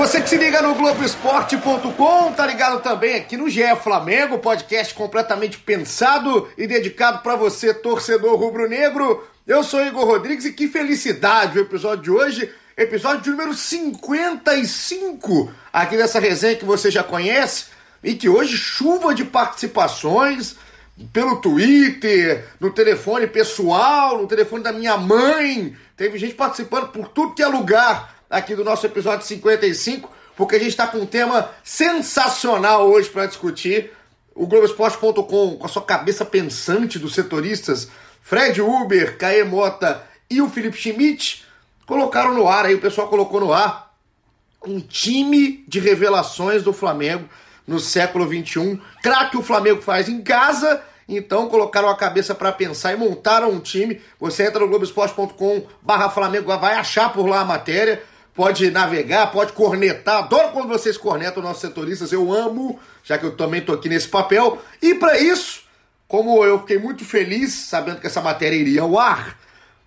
Você que se liga no Globoesporte.com, tá ligado também aqui no GE Flamengo, podcast completamente pensado e dedicado para você, torcedor rubro-negro. Eu sou Igor Rodrigues e que felicidade o episódio de hoje, episódio de número 55 aqui dessa resenha que você já conhece e que hoje chuva de participações pelo Twitter, no telefone pessoal, no telefone da minha mãe. Teve gente participando por tudo que é lugar aqui do nosso episódio 55, porque a gente está com um tema sensacional hoje para discutir. O Globoesporte.com, com a sua cabeça pensante dos setoristas, Fred Uber, Caê Mota e o Felipe Schmidt, colocaram no ar, aí o pessoal colocou no ar, um time de revelações do Flamengo no século XXI. Craque o Flamengo faz em casa então colocaram a cabeça para pensar e montaram um time. Você entra no Globoesporte.com barra Flamengo, vai achar por lá a matéria. Pode navegar, pode cornetar. Adoro quando vocês cornetam nossos setoristas. Eu amo, já que eu também tô aqui nesse papel. E para isso, como eu fiquei muito feliz sabendo que essa matéria iria ao ar,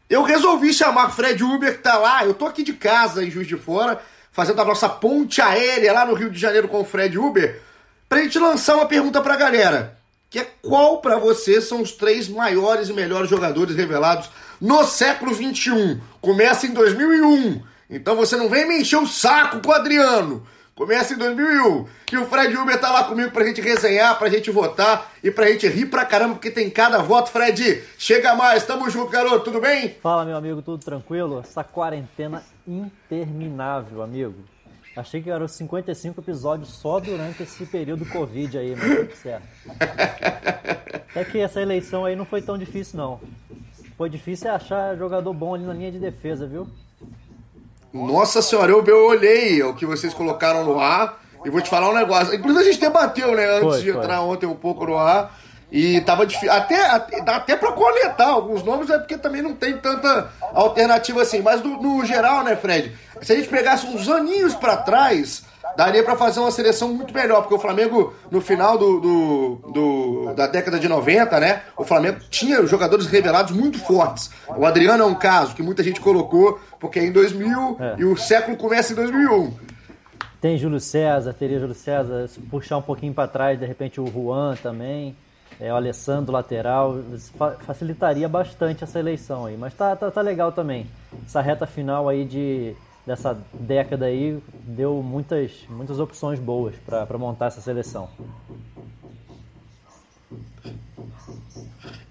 eu resolvi chamar Fred Uber, que tá lá. Eu tô aqui de casa em Juiz de Fora, fazendo a nossa ponte aérea lá no Rio de Janeiro com o Fred Uber, pra gente lançar uma pergunta pra galera que é qual para você são os três maiores e melhores jogadores revelados no século 21. Começa em 2001. Então você não vem me encher o saco com o Adriano. Começa em 2001. E o Fred Uber tá lá comigo pra gente resenhar, pra gente votar e pra gente rir pra caramba, porque tem cada voto. Fred, chega mais. Tamo junto, garoto. Tudo bem? Fala, meu amigo. Tudo tranquilo? Essa quarentena interminável, amigo. Achei que eram 55 episódios só durante esse período Covid aí, mas tudo certo. Até que essa eleição aí não foi tão difícil, não. Foi difícil é achar jogador bom ali na linha de defesa, viu? Nossa senhora, eu, eu olhei o que vocês colocaram no ar e vou te falar um negócio. Inclusive a gente debateu, né, antes Foi, de foi. entrar ontem um pouco no ar. E tava difícil. Até, até, dá até pra coletar alguns nomes, é porque também não tem tanta alternativa assim. Mas no, no geral, né, Fred? Se a gente pegasse uns aninhos pra trás, daria pra fazer uma seleção muito melhor. Porque o Flamengo, no final do, do, do- da década de 90, né? O Flamengo tinha jogadores revelados muito fortes. O Adriano é um caso que muita gente colocou, porque é em 2000 É. e o século começa em 2001. Tem Júlio César, teria Júlio César, se puxar um pouquinho para trás, de repente o Juan também, é, o Alessandro lateral, facilitaria bastante essa eleição aí. Mas tá, tá, tá legal também. Essa reta final aí de, dessa década aí deu muitas, muitas opções boas para montar essa seleção.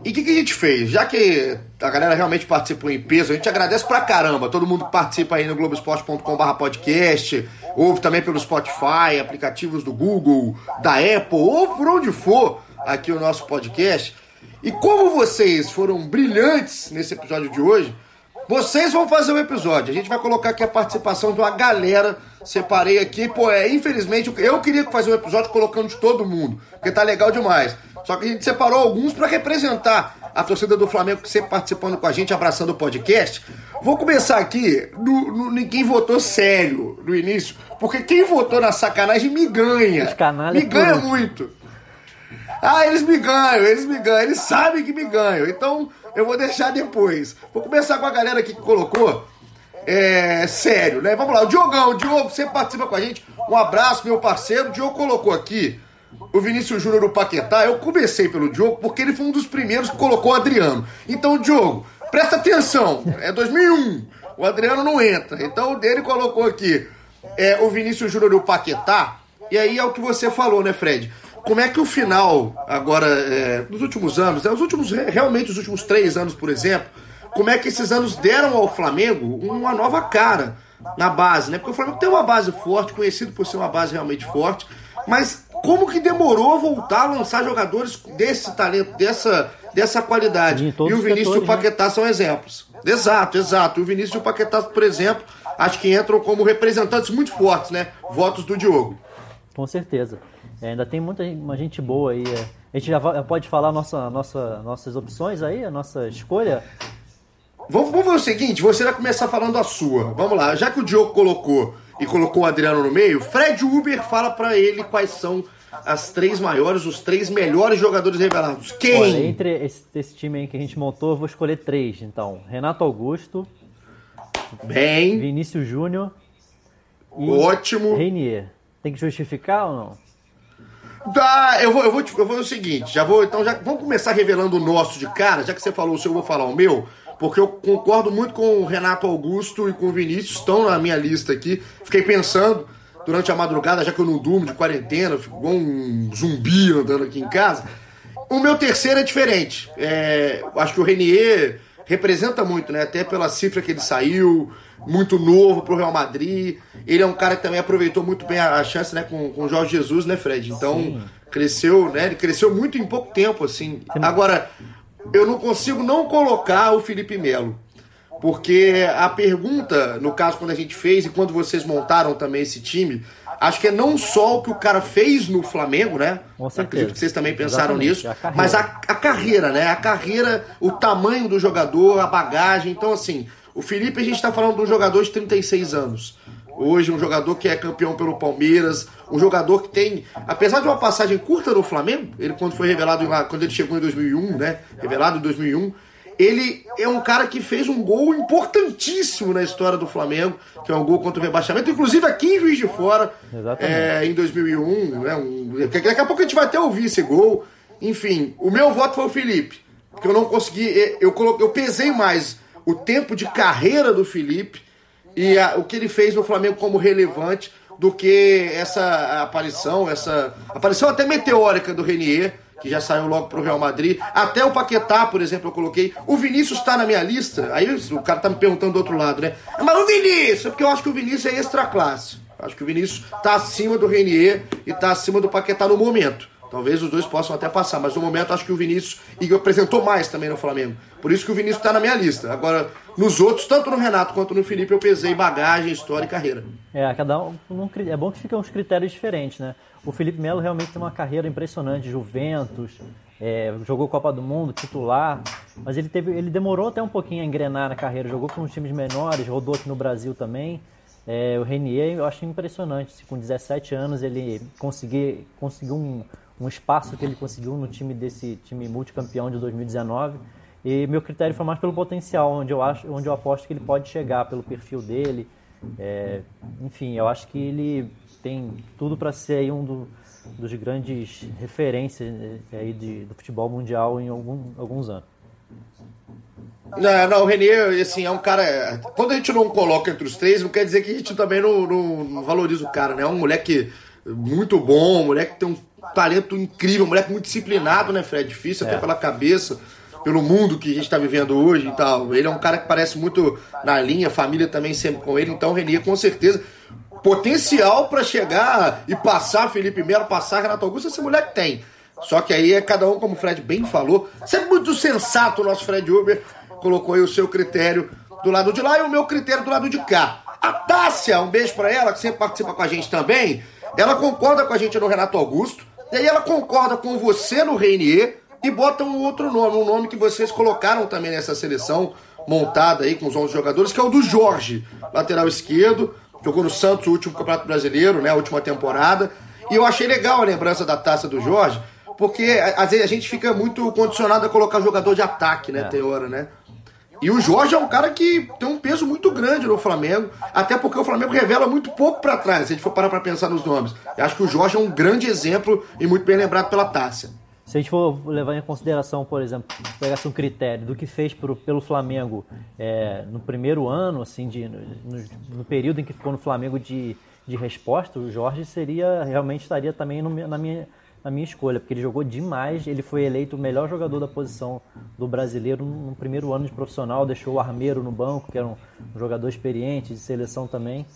E o que, que a gente fez? Já que a galera realmente participou em peso, a gente agradece pra caramba todo mundo que participa aí no globesport.com.br podcast, ouve também pelo Spotify, aplicativos do Google, da Apple, ou por onde for aqui o nosso podcast. E como vocês foram brilhantes nesse episódio de hoje, vocês vão fazer o episódio. A gente vai colocar aqui a participação de uma galera. Separei aqui, pô, é, infelizmente, eu queria fazer um episódio colocando de todo mundo, porque tá legal demais. Só que a gente separou alguns pra representar a torcida do Flamengo que sempre participando com a gente, abraçando o podcast. Vou começar aqui no, no ninguém votou sério no início, porque quem votou na sacanagem me ganha. Canalhas Me ganha muito. Ah, eles me ganham, eles me ganham, eles sabem que me ganham. Então eu vou deixar depois. Vou começar com a galera aqui que colocou. É sério, né? Vamos lá, o Diogão, Diogo sempre participa com a gente. Um abraço, meu parceiro. O Diogo colocou aqui o Vinícius Júnior do Paquetá. Eu comecei pelo Diogo porque ele foi um dos primeiros que colocou o Adriano. Então, Diogo, presta atenção. É 2001. O Adriano não entra. Então, o dele colocou aqui é, o Vinícius Júnior do Paquetá. E aí é o que você falou, né, Fred? Como é que o final, agora, é, nos últimos anos, né, os últimos, realmente os últimos três anos, por exemplo, como é que esses anos deram ao Flamengo uma nova cara na base, né? Porque o Flamengo tem uma base forte, conhecido por ser uma base realmente forte, mas como que demorou a voltar a lançar jogadores desse talento, dessa, dessa qualidade? E E o Vinícius e o setores, né? Paquetá são exemplos. Exato, exato. O Vinícius e o Paquetá, por exemplo, acho que entram como representantes muito fortes, né? Votos do Diogo. Com certeza. É, ainda tem muita gente- uma gente boa aí é, A gente já pode falar nossa, nossa, nossas opções aí, a nossa escolha? Vamos, vamos fazer o seguinte, você vai começar falando a sua. Vamos lá, já que o Diogo colocou e colocou o Adriano no meio, Fred Uber fala para ele quais são as três maiores, os três melhores jogadores revelados. Quem? Olha, entre esse, esse, time aí que a gente montou, eu vou escolher três. Então, Renato Augusto, Bem. Vinícius Júnior Ótimo. Reinier. Tem que justificar ou não? Tá, eu vou, eu vou, eu vou o seguinte, já vou, então já vamos começar revelando o nosso de cara, já que você falou o seu, eu vou falar o meu, porque eu concordo muito com o Renato Augusto e com o Vinícius, estão na minha lista aqui. Fiquei pensando durante a madrugada, já que eu não durmo de quarentena, fico igual um zumbi andando aqui em casa. O meu terceiro é diferente. É, acho que o Renier representa muito, né? Até pela cifra que ele saiu, muito novo pro Real Madrid. Ele é um cara que também aproveitou muito bem a, chance, né, com, com o Jorge Jesus, né, Fred? Então, Sim. cresceu, né? Ele cresceu muito em pouco tempo, assim. Agora, eu não consigo não colocar o Felipe Melo. Porque a pergunta, no caso, quando a gente fez e quando vocês montaram também esse time, acho que é não só o que o cara fez no Flamengo, né? Acredito que vocês também pensaram Exatamente, nisso. A mas a, a carreira, né? A carreira, o tamanho do jogador, a bagagem. Então, assim, o Felipe, a gente está falando de um jogador de 36 anos. Hoje, um jogador que é campeão pelo Palmeiras, um jogador que tem, apesar de uma passagem curta no Flamengo, ele quando foi revelado quando ele chegou em 2001, né? Revelado em 2001, ele é um cara que fez um gol importantíssimo na história do Flamengo, que é um gol contra o rebaixamento, inclusive aqui em Juiz de Fora, é, em 2001. Né, um, daqui a pouco a gente vai até ouvir esse gol. Enfim, o meu voto foi o Felipe, porque eu não consegui, eu, coloquei, eu pesei mais o tempo de carreira do Felipe e a, o que ele fez no Flamengo como relevante do que essa aparição, essa aparição até meteórica do Renier, que já saiu logo pro Real Madrid. Até o Paquetá, por exemplo, eu coloquei. O Vinícius está na minha lista. Aí o cara tá me perguntando do outro lado, né? Mas o Vinícius, porque eu acho que o Vinícius é extra classe. Acho que o Vinícius tá acima do Renier e tá acima do Paquetá no momento. Talvez os dois possam até passar, mas no momento acho que o Vinícius e apresentou mais também no Flamengo. Por isso que o Vinícius está na minha lista. Agora, nos outros, tanto no Renato quanto no Felipe, eu pesei bagagem, história e carreira. É, cada um, é bom que ficam uns critérios diferentes, né? O Felipe Melo realmente tem uma carreira impressionante, Juventus, é, jogou Copa do Mundo, titular, mas ele teve, ele demorou até um pouquinho a engrenar na carreira, jogou com uns times menores, rodou aqui no Brasil também. É, o Renier eu acho impressionante, se com 17 anos ele conseguir, conseguiu um, um espaço que ele conseguiu no time desse time multicampeão de 2019. E meu critério foi mais pelo potencial, onde eu acho, onde eu aposto que ele pode chegar pelo perfil dele. É, enfim, eu acho que ele tem tudo para ser aí um do, dos grandes referências é, aí de, do futebol mundial em algum, alguns anos. Não, não, o Renier, assim, é um cara. Quando a gente não coloca entre os três, não quer dizer que a gente também não, não, não valoriza o cara, né? É um moleque muito bom, um moleque que tem um talento incrível, um moleque muito disciplinado, né, Fred? Difícil é. até pela cabeça, pelo mundo que a gente está vivendo hoje e tal. Ele é um cara que parece muito na linha, família também sempre com ele, então o Renier com certeza potencial para chegar e passar Felipe Melo, passar Renato Augusto, esse moleque tem. Só que aí é cada um, como o Fred bem falou, sempre muito sensato o nosso Fred Uber, colocou aí o seu critério do lado de lá e o meu critério do lado de cá. A Tássia, um beijo para ela, que sempre participa com a gente também, ela concorda com a gente no Renato Augusto, e aí ela concorda com você no Reinier e bota um outro nome, um nome que vocês colocaram também nessa seleção montada aí com os 11 jogadores, que é o do Jorge, lateral esquerdo, jogou no Santos o último Campeonato Brasileiro, né, a última temporada. E eu achei legal a lembrança da taça do Jorge, porque às vezes a gente fica muito condicionado a colocar jogador de ataque, né, é. tem hora, né? E o Jorge é um cara que tem um peso muito grande no Flamengo, até porque o Flamengo revela muito pouco para trás, se a gente for parar para pensar nos nomes. Eu acho que o Jorge é um grande exemplo e muito bem lembrado pela Tássia. Se a gente for levar em consideração, por exemplo, pegasse um critério do que fez pro, pelo Flamengo é, no primeiro ano, assim, de, no, no, período em que ficou no Flamengo de, de resposta, o Jorge seria realmente estaria também no, na minha na minha escolha, porque ele jogou demais. Ele foi eleito o melhor jogador da posição do brasileiro no primeiro ano de profissional. Deixou o Armeiro no banco, que era um, jogador experiente, de seleção também.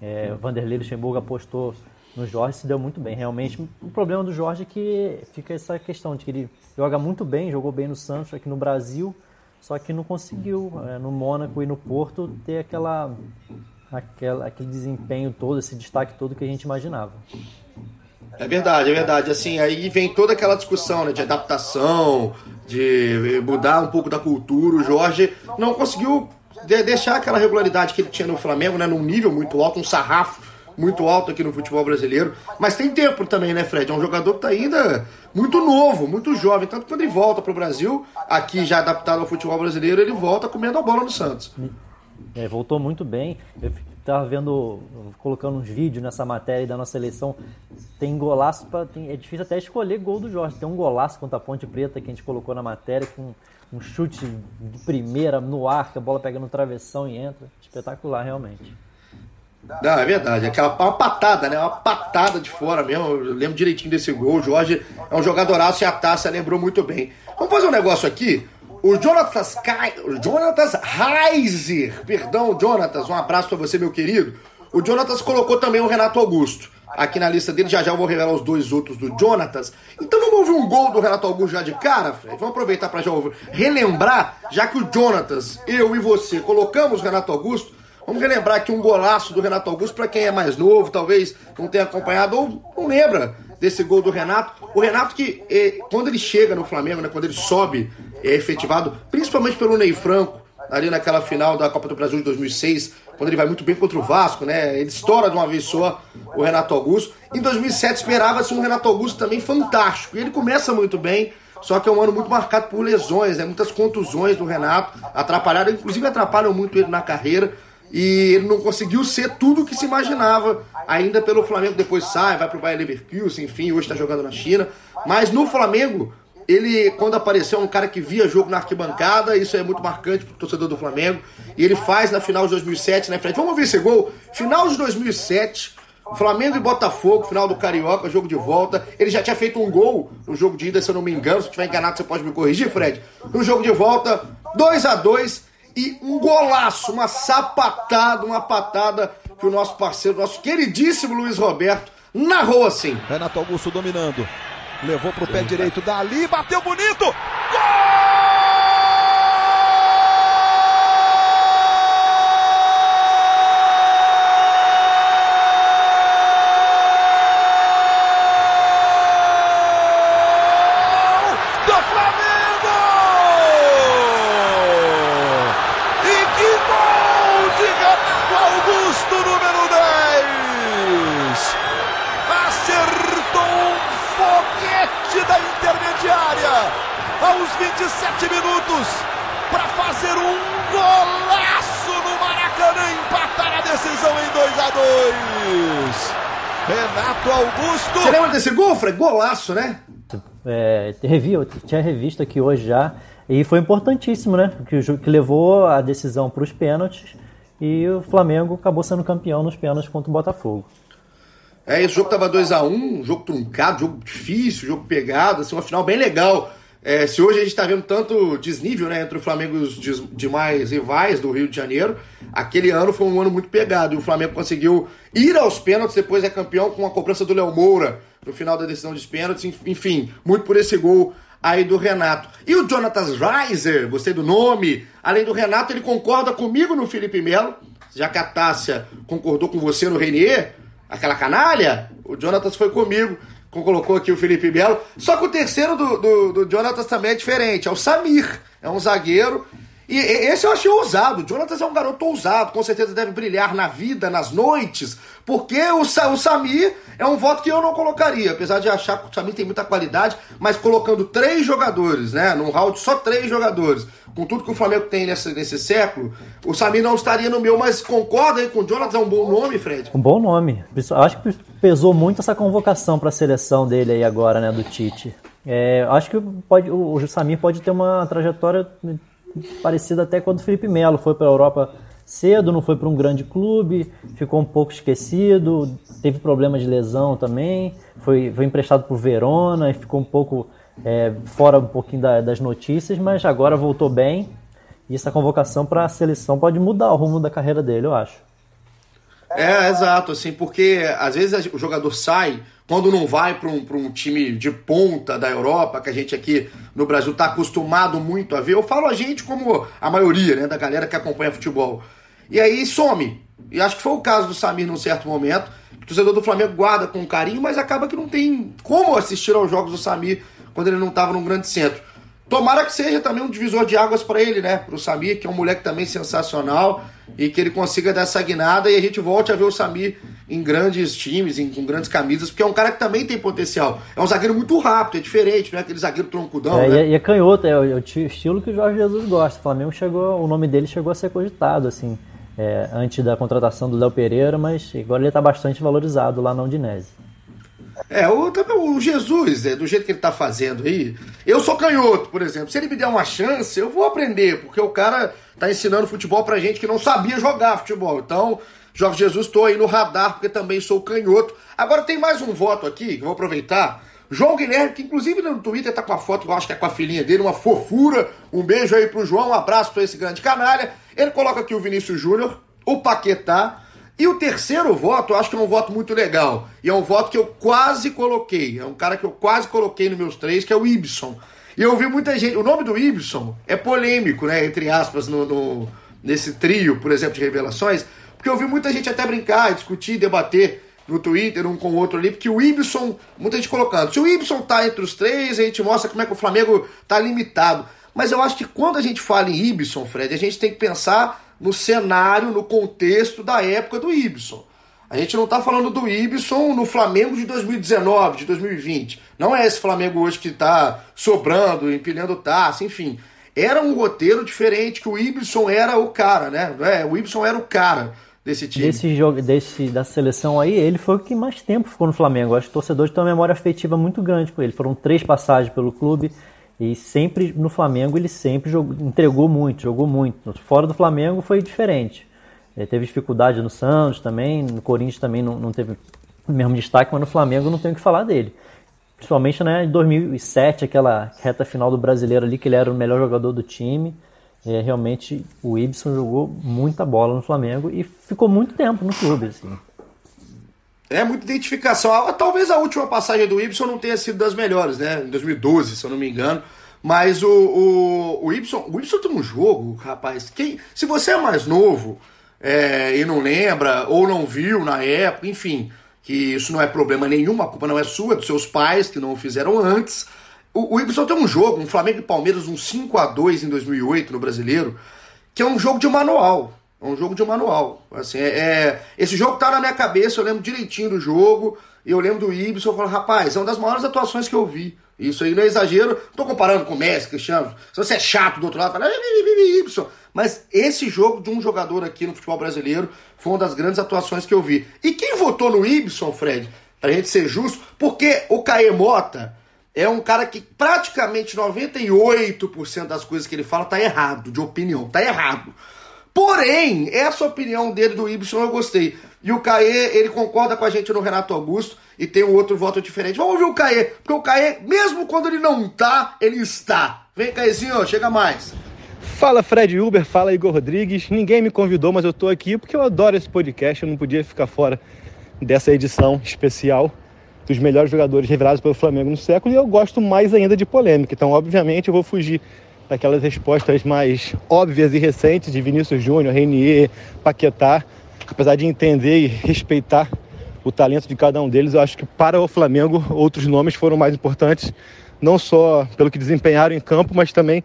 É, Vanderlei Luxemburgo apostou no Jorge se deu muito bem. Realmente, o problema do Jorge é que fica essa questão de que ele joga muito bem, jogou bem no Santos, aqui no Brasil, só que não conseguiu é, no Mônaco e no Porto ter aquela, aquela, aquele desempenho todo, esse destaque todo que a gente imaginava. É verdade, é verdade. Assim, aí vem toda aquela discussão né, de adaptação, de mudar um pouco da cultura. O Jorge não conseguiu deixar aquela regularidade que ele tinha no Flamengo, né, num nível muito alto, um sarrafo muito alto aqui no futebol brasileiro. Mas tem tempo também, né, Fred? É um jogador que está ainda muito novo, muito jovem. Tanto que quando ele volta para o Brasil, aqui já adaptado ao futebol brasileiro, ele volta comendo a bola no Santos. É, voltou muito bem. Eu estava vendo, colocando uns vídeos nessa matéria da nossa eleição. Tem golaço, pra, tem, é difícil até escolher gol do Jorge. Tem um golaço contra a Ponte Preta que a gente colocou na matéria, com um chute de primeira no ar, que a bola pega no travessão e entra. Espetacular, realmente. Não, é verdade. Aquela uma patada, né? Uma patada de fora mesmo. Eu lembro direitinho desse gol. O Jorge é um jogadoraço e a taça lembrou muito bem. Vamos fazer um negócio aqui. O Jonatas, Kai, o Jonatas Reiser, perdão, Jonatas, um abraço para você, meu querido. O Jonatas colocou também o Renato Augusto aqui na lista dele. Já já eu vou revelar os dois outros do Jonatas. Então vamos ouvir um gol do Renato Augusto já de cara, Fred? Vamos aproveitar para já ouvir. relembrar, já que o Jonatas, eu e você colocamos o Renato Augusto. Vamos relembrar aqui um golaço do Renato Augusto para quem é mais novo, talvez não tenha acompanhado ou não lembra desse gol do Renato. O Renato que, eh, quando ele chega no Flamengo, né, quando ele sobe, é efetivado, principalmente pelo Ney Franco, ali naquela final da Copa do Brasil de 2006, quando ele vai muito bem contra o Vasco, né? Ele estoura de uma vez só o Renato Augusto. Em 2007 esperava-se um Renato Augusto também fantástico. E ele começa muito bem, só que é um ano muito marcado por lesões, né? Muitas contusões do Renato, atrapalharam, inclusive atrapalham muito ele na carreira e ele não conseguiu ser tudo o que se imaginava ainda pelo Flamengo. Depois sai, vai para o Bayern Leverkusen, enfim, hoje está jogando na China. Mas no Flamengo, ele, quando apareceu, é um cara que via jogo na arquibancada, isso é muito marcante para o torcedor do Flamengo. E ele faz na final de 2007, né, Fred? Vamos ver esse gol. Final de 2007, Flamengo e Botafogo, final do Carioca, jogo de volta. Ele já tinha feito um gol no jogo de ida, se eu não me engano. Se eu estiver enganado, você pode me corrigir, Fred. No jogo de volta, 2 a 2 e um golaço, uma sapatada, uma patada que o nosso parceiro, nosso queridíssimo Luiz Roberto, narrou assim. Renato Augusto dominando. Levou pro pé direito dali, bateu bonito. Gol! Minutos para fazer um golaço no Maracanã, empatar a decisão em 2 a 2. Renato Augusto. Você lembra desse gol, Fred? Golaço, né? É, revi, eu tinha revisto aqui hoje já e foi importantíssimo, né? Que, que levou a decisão para os pênaltis e o Flamengo acabou sendo campeão nos pênaltis contra o Botafogo. É, esse jogo tava 2 a 1 um, jogo truncado, jogo difícil, jogo pegado, assim, uma final bem legal. É, se hoje a gente está vendo tanto desnível né, entre o Flamengo e os demais rivais do Rio de Janeiro, aquele ano foi um ano muito pegado e o Flamengo conseguiu ir aos pênaltis, depois é campeão com a cobrança do Léo Moura no final da decisão dos pênaltis, enfim, muito por esse gol aí do Renato. E o Jonathan Reiser, gostei do nome, além do Renato, ele concorda comigo no Felipe Melo, já que a Tássia concordou com você no Renier, aquela canalha, o Jonathan foi comigo colocou aqui o Felipe Melo. Só que o terceiro do, do, do Jonatas também é diferente, é o Samir. É um zagueiro. E esse eu achei ousado. O Jonatas é um garoto ousado, com certeza deve brilhar na vida, nas noites, porque o, o Samir é um voto que eu não colocaria, apesar de achar que o Samir tem muita qualidade, mas colocando três jogadores, né? Num round só três jogadores com tudo que o Flamengo tem nesse, nesse século, o Samir não estaria no meu, mas concorda aí com o Jonathan, é um bom nome, Fred? Um bom nome. Acho que pesou muito essa convocação para a seleção dele aí agora, né, do Tite. É, acho que pode, o, Samir pode ter uma trajetória parecida até quando o Felipe Melo foi para a Europa cedo, não foi para um grande clube, ficou um pouco esquecido, teve problema de lesão também, foi, foi emprestado para o Verona e ficou um pouco é, fora um pouquinho da, das notícias, mas agora voltou bem. E essa convocação para a seleção pode mudar o rumo da carreira dele, eu acho. É, exato, assim, porque às vezes o jogador sai quando não vai para um, um time de ponta da Europa, que a gente aqui no Brasil está acostumado muito a ver. Eu falo a gente como a maioria né, da galera que acompanha futebol. E aí some. E acho que foi o caso do Samir num certo momento. O torcedor do Flamengo guarda com carinho, mas acaba que não tem como assistir aos jogos do Samir quando ele não estava num grande centro. Tomara que seja também um divisor de águas para ele, né? Para o Samir, que é um moleque também sensacional e que ele consiga dar essa guinada e a gente volte a ver o Samir em grandes times, em, com grandes camisas, porque é um cara que também tem potencial. É um zagueiro muito rápido, é diferente, não é aquele zagueiro troncudão. É, né? e, é, é canhoto, é o, é o, estilo que o Jorge Jesus gosta. O Flamengo chegou, o nome dele chegou a ser cogitado, assim, é, antes da contratação do Léo Pereira, mas agora ele está bastante valorizado lá na Udinese. É, o, o Jesus, é, do jeito que ele tá fazendo aí. Eu sou canhoto, por exemplo. Se ele me der uma chance, eu vou aprender, porque o cara tá ensinando futebol pra gente que não sabia jogar futebol. Então, Jorge Jesus, estou aí no radar, porque também sou canhoto. Agora tem mais um voto aqui, que eu vou aproveitar. João Guilherme, que inclusive no Twitter tá com a foto, eu acho que é com a filhinha dele, uma fofura. Um beijo aí pro João, um abraço pra esse grande canalha. Ele coloca aqui o Vinícius Júnior, o Paquetá e o terceiro voto, eu acho que é um voto muito legal. E é um voto que eu quase coloquei. É um cara que eu quase coloquei nos meus três, que é o Ibson. E eu vi muita gente. O nome do Ibson é polêmico, né? Entre aspas, no, no, nesse trio, por exemplo, de revelações. Porque eu vi muita gente até brincar, discutir, debater no Twitter, um com o outro ali, porque o Ibson, muita gente colocando. Se o Ibson tá entre os três, a gente mostra como é que o Flamengo tá limitado. Mas eu acho que quando a gente fala em Ibson, Fred, a gente tem que pensar no cenário, no contexto da época do Ibson. A gente não está falando do Ibson no Flamengo de 2019, de 2020. Não é esse Flamengo hoje que está sobrando, empilhando taça, enfim. Era um roteiro diferente, que o Ibson era o cara, né? É, o Ibson era o cara desse time. Desse jogo, desse, da seleção aí, ele foi o que mais tempo ficou no Flamengo. acho que o torcedor tem uma memória afetiva muito grande com ele. Foram três passagens pelo clube. E sempre no Flamengo ele sempre jogou, entregou muito, jogou muito. Fora do Flamengo foi diferente. Ele teve dificuldade no Santos também, no Corinthians também não, não teve o mesmo destaque, mas no Flamengo não tenho o que falar dele. Principalmente né, em 2007, aquela reta final do brasileiro ali, que ele era o melhor jogador do time. É, realmente o Ibson jogou muita bola no Flamengo e ficou muito tempo no clube. Assim. É muita identificação. Talvez a última passagem do Ibson não tenha sido das melhores, né? Em 2012, se eu não me engano. Mas o, o, o Ibson, o tem um jogo, rapaz. Quem, se você é mais novo é, e não lembra, ou não viu na época, enfim, que isso não é problema nenhum, a culpa não é sua, é dos seus pais que não o fizeram antes. O, o Ibson tem um jogo, um Flamengo e Palmeiras, um 5 a 2 em 2008 no Brasileiro, que é um jogo de manual. É um jogo de manual. Assim, é, é, esse jogo tá na minha cabeça, eu lembro direitinho do jogo. E eu lembro do Ibson, eu falo, rapaz, é uma das maiores atuações que eu vi. Isso aí não é exagero. Tô comparando com o Messi, Cristiano. Se você é chato do outro lado, fala, Ibson. Mas esse jogo de um jogador aqui no futebol brasileiro foi uma das grandes atuações que eu vi. E quem votou no Ibson, Fred, pra gente ser justo, porque o Caê Mota é um cara que praticamente 98% das coisas que ele fala tá errado, de opinião, tá errado. Porém, essa opinião dele do Ibson eu gostei. E o Caê, ele concorda com a gente no Renato Augusto e tem um outro voto diferente. Vamos ouvir o Caê, porque o Caê, mesmo quando ele não tá, ele está. Vem, Caêzinho, chega mais. Fala Fred Uber, fala Igor Rodrigues. Ninguém me convidou, mas eu tô aqui porque eu adoro esse podcast. Eu não podia ficar fora dessa edição especial dos melhores jogadores revelados pelo Flamengo no século e eu gosto mais ainda de polêmica. Então, obviamente, eu vou fugir daquelas respostas mais óbvias e recentes de Vinícius Júnior, Renier, Paquetá. Apesar de entender e respeitar o talento de cada um deles, eu acho que para o Flamengo outros nomes foram mais importantes, não só pelo que desempenharam em campo, mas também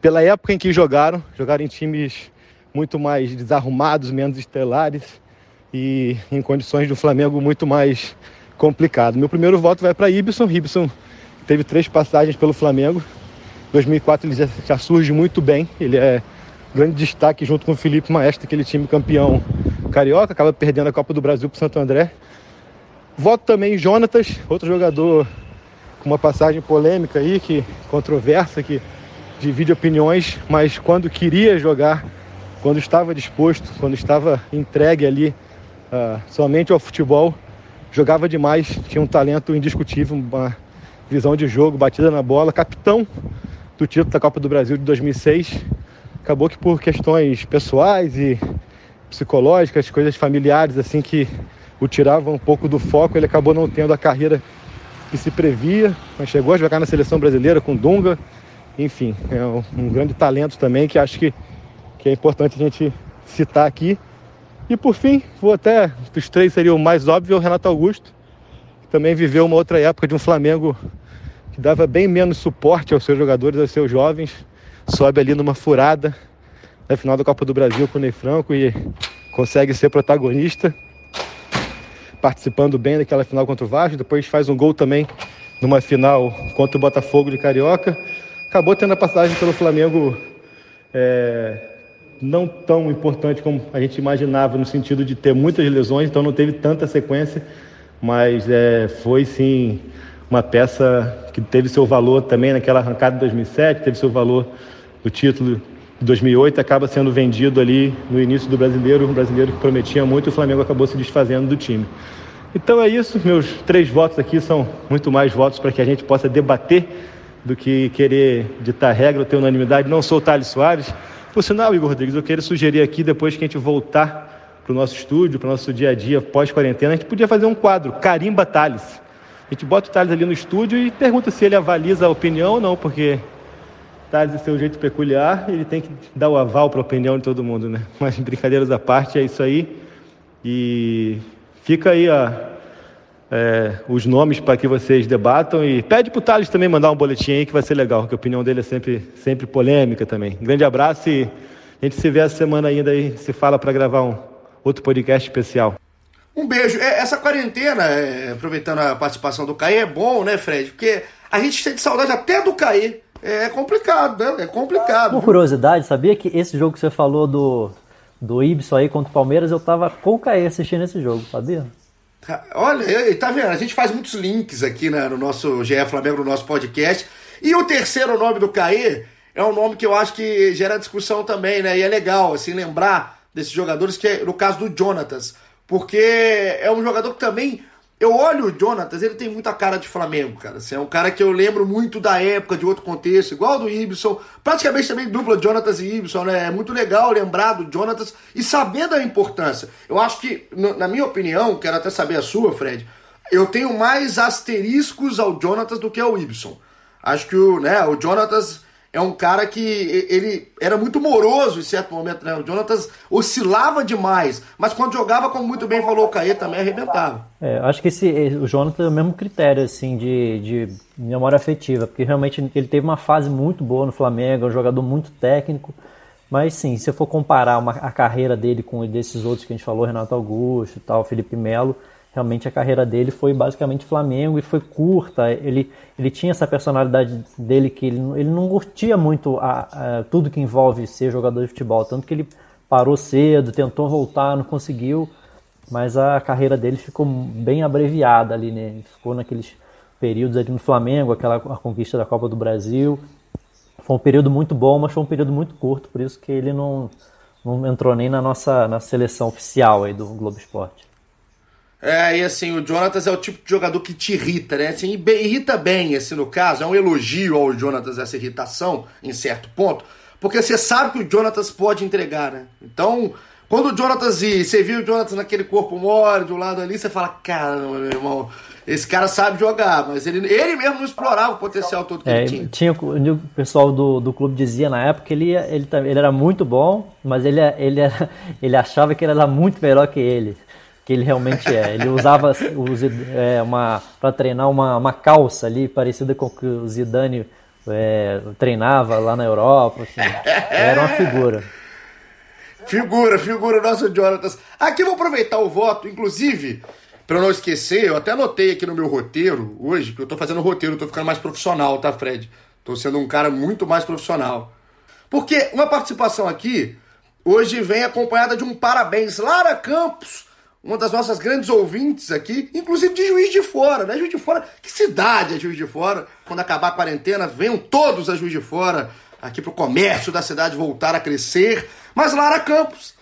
pela época em que jogaram. Jogaram em times muito mais desarrumados, menos estelares e em condições do Flamengo muito mais complicado. Meu primeiro voto vai para Ibson. Ibson teve três passagens pelo Flamengo, 2004 ele já, surge muito bem, ele é grande destaque junto com o Felipe Maestro, aquele time campeão carioca, acaba perdendo a Copa do Brasil para Santo André. Voto também Jonatas, outro jogador com uma passagem polêmica aí, que controversa, que divide opiniões, mas quando queria jogar, quando estava disposto, quando estava entregue ali uh, somente ao futebol, jogava demais, tinha um talento indiscutível, uma visão de jogo, batida na bola, capitão do título da Copa do Brasil de 2006. Acabou que por questões pessoais e psicológicas, coisas familiares assim que o tiravam um pouco do foco, ele acabou não tendo a carreira que se previa, mas chegou a jogar na seleção brasileira com Dunga. Enfim, é um, grande talento também que acho que, que é importante a gente citar aqui. E por fim, vou até, dos três seria o mais óbvio, o Renato Augusto, que também viveu uma outra época de um Flamengo que dava bem menos suporte aos seus jogadores, aos seus jovens, sobe ali numa furada na final da Copa do Brasil com o Ney Franco e consegue ser protagonista, participando bem daquela final contra o Vasco, depois faz um gol também numa final contra o Botafogo de Carioca. Acabou tendo a passagem pelo Flamengo é, não tão importante como a gente imaginava, no sentido de ter muitas lesões, então não teve tanta sequência, mas é, foi sim uma peça que teve seu valor também naquela arrancada de 2007, teve seu valor no título de 2008, acaba sendo vendido ali no início do brasileiro, um brasileiro que prometia muito, e o Flamengo acabou se desfazendo do time. Então é isso, meus três votos aqui são muito mais votos para que a gente possa debater do que querer ditar regra ou ter unanimidade. Não sou o Thales Soares. Por sinal, Igor Rodrigues, eu quero sugerir aqui, depois que a gente voltar para o nosso estúdio, para o nosso dia a dia pós-quarentena, a gente podia fazer um quadro, Carimba Thales. A gente bota o Thales ali no estúdio e pergunta se ele avaliza a opinião ou não, porque Thales é seu jeito peculiar, ele tem que dar o aval para a opinião de todo mundo, né? Mas brincadeiras à parte, é isso aí. E fica aí a, é, os nomes para que vocês debatam e pede para o Thales também mandar um boletim aí que vai ser legal, que a opinião dele é sempre, sempre polêmica também. Um grande abraço e a gente se vê essa semana ainda e se fala para gravar um outro podcast especial. Um beijo. É, essa quarentena, é, aproveitando a participação do Caê, é bom, né, Fred? Porque a gente sente saudade até do Caê. É complicado, né? É complicado. Uma curiosidade, sabia que esse jogo que você falou do, do Ibson aí contra o Palmeiras, eu tava com o Caê assistindo esse jogo, sabia? Olha, tá vendo? A gente faz muitos links aqui né, no nosso GE Flamengo, no nosso podcast. E o terceiro nome do Caê é um nome que eu acho que gera discussão também, né? E é legal, assim, lembrar desses jogadores, que é no caso do Jonatas. Porque é um jogador que também. Eu olho o Jonatas, ele tem muita cara de Flamengo, cara. Assim, é um cara que eu lembro muito da época, de outro contexto, igual do Ibson. Praticamente também dupla Jonatas e Ibson, né? É muito legal lembrar do Jonatas e saber da importância. Eu acho que, na minha opinião, quero até saber a sua, Fred, eu tenho mais asteriscos ao Jonatas do que ao Ibson. Acho que o, né, o Jonatas é um cara que ele era muito moroso em certo momento, né? O Jonatas oscilava demais, mas quando jogava, como muito bem falou o Caê, também arrebentava. É, acho que esse, o Jonatas é o mesmo critério, assim, de, de memória afetiva, porque realmente ele teve uma fase muito boa no Flamengo, é um jogador muito técnico, mas sim, se eu for comparar uma, a carreira dele com desses outros que a gente falou, Renato Augusto tal, Felipe Melo, realmente a carreira dele foi basicamente Flamengo e foi curta. Ele, ele tinha essa personalidade dele que ele, ele não curtia muito a, a, tudo que envolve ser jogador de futebol, tanto que ele parou cedo, tentou voltar, não conseguiu, mas a carreira dele ficou bem abreviada ali, né? Ele ficou naqueles períodos ali no Flamengo, aquela a conquista da Copa do Brasil. Foi um período muito bom, mas foi um período muito curto, por isso que ele não, não entrou nem na nossa na seleção oficial aí do Globo Esporte. É, e assim, o Jonatas é o tipo de jogador que te irrita, né? Assim, irrita bem, assim, no caso, é um elogio ao Jonatas essa irritação, em certo ponto, porque você sabe que o Jonatas pode entregar, né? Então, quando o Jonatas e você viu o Jonatas naquele corpo mole de um lado ali, você fala, caramba, meu irmão, esse cara sabe jogar, mas ele, ele mesmo não explorava o potencial todo que é, ele tinha. tinha. O pessoal do, do clube dizia na época que ele, ele, ele era muito bom, mas ele, ele, era, ele achava que ele era muito melhor que ele que ele realmente é. Ele usava é, uma para treinar uma, uma calça ali parecida com o que o Zidane é, treinava lá na Europa. Assim. Era uma figura. Figura, figura, nosso Jonatas. Aqui vou aproveitar o voto, inclusive, para não esquecer, eu até anotei aqui no meu roteiro hoje, que eu tô fazendo roteiro, tô ficando mais profissional, tá, Fred? Tô sendo um cara muito mais profissional. Porque uma participação aqui hoje vem acompanhada de um parabéns. Lara Campos uma das nossas grandes ouvintes aqui, inclusive de Juiz de Fora, né? Juiz de Fora, que cidade é Juiz de Fora? Quando acabar a quarentena, venham todos a Juiz de Fora, aqui para o comércio da cidade voltar a crescer. Mas Lara Campos,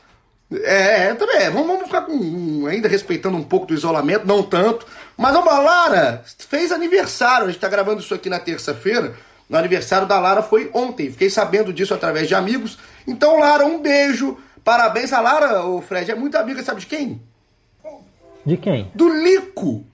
é, é também, é, vamos, vamos ficar com, ainda respeitando um pouco do isolamento, não tanto. Mas a Lara fez aniversário, a gente está gravando isso aqui na terça-feira. No aniversário da Lara foi ontem, fiquei sabendo disso através de amigos. Então, Lara, um beijo, parabéns. A Lara, o Fred, é muito amiga, sabe de quem? De quem? Do Lico.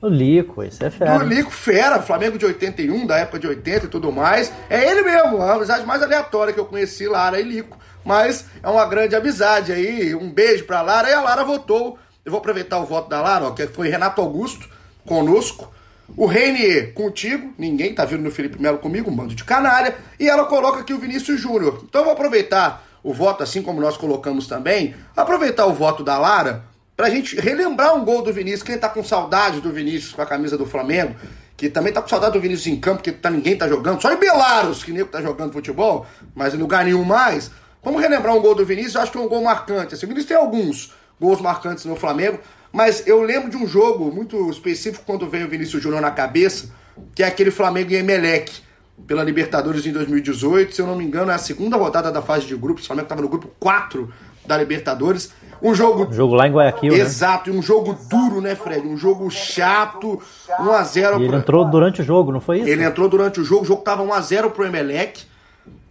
O Lico, esse é fera. Do Lico, fera, Flamengo de 81, da época de 80 e tudo mais. É ele mesmo, a amizade mais aleatória que eu conheci, Lara e Lico. mas é uma grande amizade aí. Um beijo pra Lara. E a Lara votou. Eu vou aproveitar o voto da Lara, ó, que foi Renato Augusto conosco. O Reinier contigo, ninguém tá vindo no Felipe Melo comigo, um bando de canalha. E ela coloca aqui o Vinícius Júnior. Então eu vou aproveitar o voto, assim como nós colocamos também, aproveitar o voto da Lara pra gente relembrar um gol do Vinícius. Quem tá com saudade do Vinícius com a camisa do Flamengo, que também tá com saudade do Vinícius em campo, que tá, ninguém tá jogando, só em Belarus que nego tá jogando futebol, mas em lugar nenhum mais. Vamos relembrar um gol do Vinícius, eu acho que é um gol marcante. Assim, o Vinícius tem alguns gols marcantes no Flamengo, mas eu lembro de um jogo muito específico quando veio o Vinícius Júnior na cabeça, que é aquele Flamengo e Emelec, pela Libertadores em 2018. Se eu não me engano, é a segunda rodada da fase de grupos. O Flamengo estava no grupo 4 da Libertadores. Um jogo. Um jogo lá em Guayaquil. Exato, né? e um jogo duro, né, Fred? Um jogo chato. 1x0. E ele entrou durante o jogo, não foi isso? Ele entrou durante o jogo, o jogo tava 1x0 pro Emelec.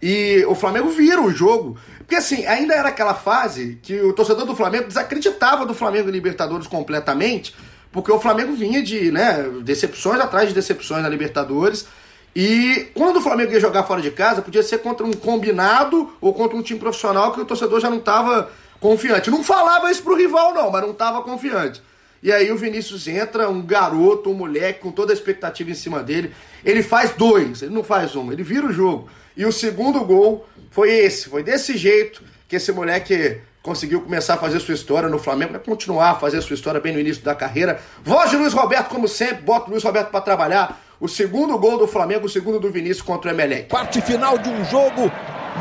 E o Flamengo vira o jogo. Porque assim, ainda era aquela fase que o torcedor do Flamengo desacreditava do Flamengo e Libertadores completamente, porque o Flamengo vinha de né, decepções atrás de decepções na Libertadores. E quando o Flamengo ia jogar fora de casa, podia ser contra um combinado ou contra um time profissional que o torcedor já não estava confiante. Não falava isso pro rival, não, mas não estava confiante. E aí o Vinícius entra, um garoto, um moleque, com toda a expectativa em cima dele. Ele faz dois, ele não faz um, ele vira o jogo. E o segundo gol foi esse, foi desse jeito que esse moleque conseguiu começar a fazer sua história no Flamengo, vai continuar a fazer sua história bem no início da carreira. Voz de Luiz Roberto, como sempre, bota o Luiz Roberto para trabalhar. O segundo gol do Flamengo, o segundo do Vinícius contra o Emelec. Parte final de um jogo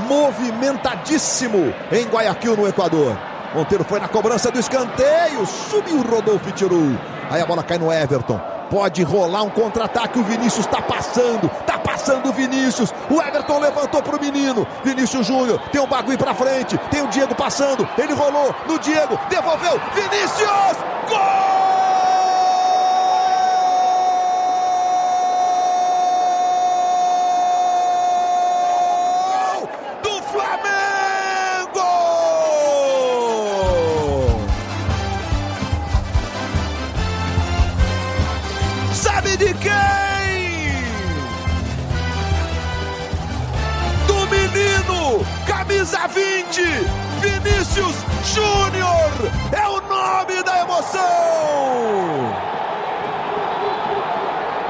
movimentadíssimo em Guayaquil, no Equador. Monteiro foi na cobrança do escanteio, subiu o Rodolfo Tiru. Aí a bola cai no Everton. Pode rolar um contra-ataque, o Vinícius está passando, tá passando o Vinícius. O Everton levantou pro menino. Vinícius Júnior tem o um bagulho pra frente, tem o Diego passando. Ele rolou no Diego, devolveu. Vinícius! Gol! 20, Vinícius Júnior é o nome da emoção.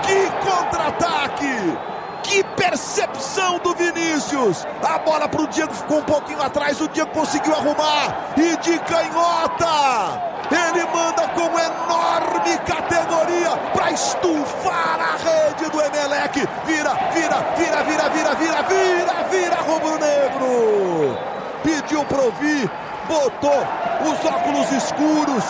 Que contra-ataque! Que percepção do Vinícius! A bola para o Diego ficou um pouquinho atrás, o Diego conseguiu arrumar e de canhota! Ele manda com enorme categoria para estufar a rede do Emelec. Vira, vira, vira, vira, vira, vira, vira, vira, rubro-negro. Pediu para ouvir, botou os óculos escuros,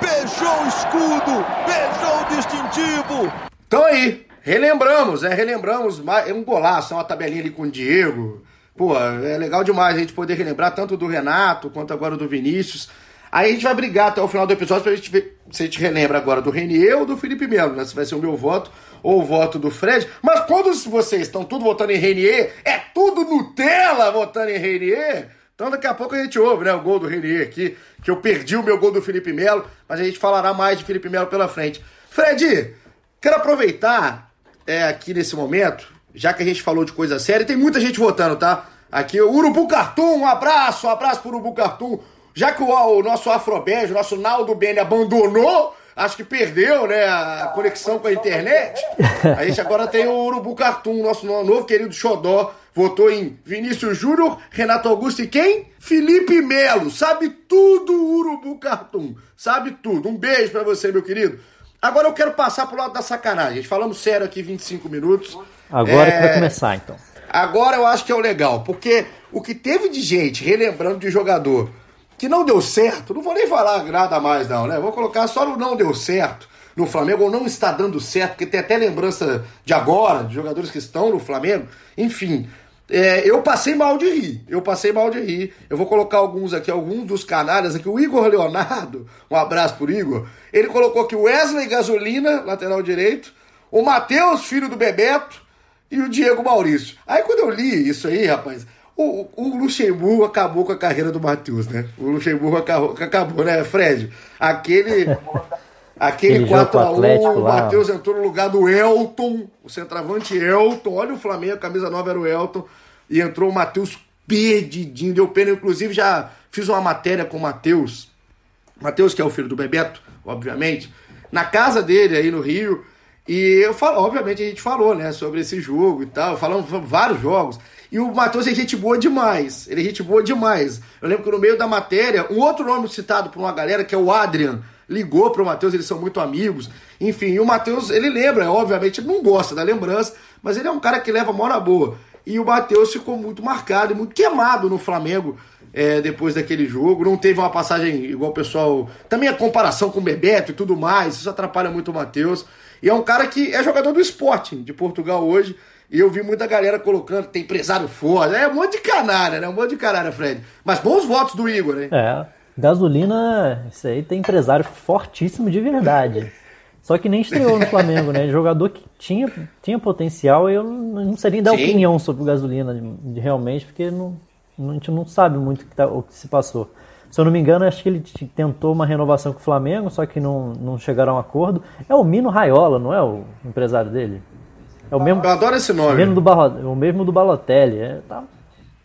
beijou o escudo, beijou o distintivo. Então aí, relembramos, é, relembramos, é um golaço, é uma tabelinha ali com o Diego. Pô, é legal demais a gente poder relembrar tanto do Renato quanto agora do Vinícius. Aí a gente vai brigar até o final do episódio pra gente ver se a gente relembra agora do Renier ou do Felipe Melo, né? Se vai ser o meu voto ou o voto do Fred. Mas quando vocês estão tudo votando em Renier, é tudo Nutella votando em Renier. Então daqui a pouco a gente ouve, né? O gol do Renier aqui, que eu perdi o meu gol do Felipe Melo, mas a gente falará mais de Felipe Melo pela frente. Fred, quero aproveitar é, aqui nesse momento, já que a gente falou de coisa séria, tem muita gente votando, tá? Aqui Urubu Cartoon, um abraço, um abraço pro Urubu Cartoon. Já que o, o nosso Afrobege, o nosso Naldo Bene abandonou, acho que perdeu né, a conexão com a internet. A gente agora tem o Urubu Cartoon, nosso novo querido Xodó. Votou em Vinícius Júnior, Renato Augusto e quem? Felipe Melo. Sabe tudo, Urubu Cartoon. Sabe tudo. Um beijo para você, meu querido. Agora eu quero passar pro lado da sacanagem. Falamos sério aqui 25 minutos. Agora é... que vai começar, então. Agora eu acho que é o legal, porque o que teve de gente relembrando de jogador que não deu certo, não vou nem falar nada mais não, né? Vou colocar só no não deu certo no Flamengo, ou não está dando certo, porque tem até lembrança de agora, de jogadores que estão no Flamengo. Enfim, é, eu passei mal de rir. Eu passei mal de rir. Eu vou colocar alguns aqui, alguns dos canalhas aqui. O Igor Leonardo, um abraço pro Igor. Ele colocou aqui o Wesley Gasolina, lateral direito, o Matheus, filho do Bebeto, e o Diego Maurício. Aí quando eu li isso aí, rapaz, o, o Luxemburgo acabou com a carreira do Matheus, né? O Luxemburgo acabou, acabou né, Fred? Aquele. Aquele 4x1, o Matheus entrou no lugar do Elton, o centroavante Elton. Olha o Flamengo, a camisa nova era o Elton. E entrou o Matheus perdidinho, deu pena. Inclusive, já fiz uma matéria com o Matheus, Matheus, que é o filho do Bebeto, obviamente, na casa dele aí no Rio. E eu falo, obviamente a gente falou, né, sobre esse jogo e tal, falamos vários jogos. E o Matheus é gente boa demais. Ele é gente boa demais. Eu lembro que no meio da matéria, um outro nome citado por uma galera, que é o Adrian, ligou para o Matheus, eles são muito amigos. Enfim, e o Matheus, ele lembra, obviamente, ele não gosta da lembrança, mas ele é um cara que leva mão na boa. E o Matheus ficou muito marcado e muito queimado no Flamengo é, depois daquele jogo. Não teve uma passagem igual o pessoal. Também a comparação com o Bebeto e tudo mais, isso atrapalha muito o Matheus. E é um cara que é jogador do Sporting de Portugal hoje. E eu vi muita galera colocando, tem empresário forte. É um monte de canalha, né? Um monte de canalha, Fred. Mas bons votos do Igor, né? É. Gasolina, isso aí tem empresário fortíssimo de verdade. Só que nem estreou no Flamengo, né? Jogador que tinha, tinha potencial, eu não sei nem dar Sim. opinião sobre o gasolina de, realmente, porque não, a gente não sabe muito o que, tá, o que se passou. Se eu não me engano, acho que ele tentou uma renovação com o Flamengo, só que não, não chegaram a um acordo. É o Mino Raiola, não é o empresário dele? É o mesmo. Eu adoro esse nome. O mesmo do, Barro, o mesmo do Balotelli. É, tá.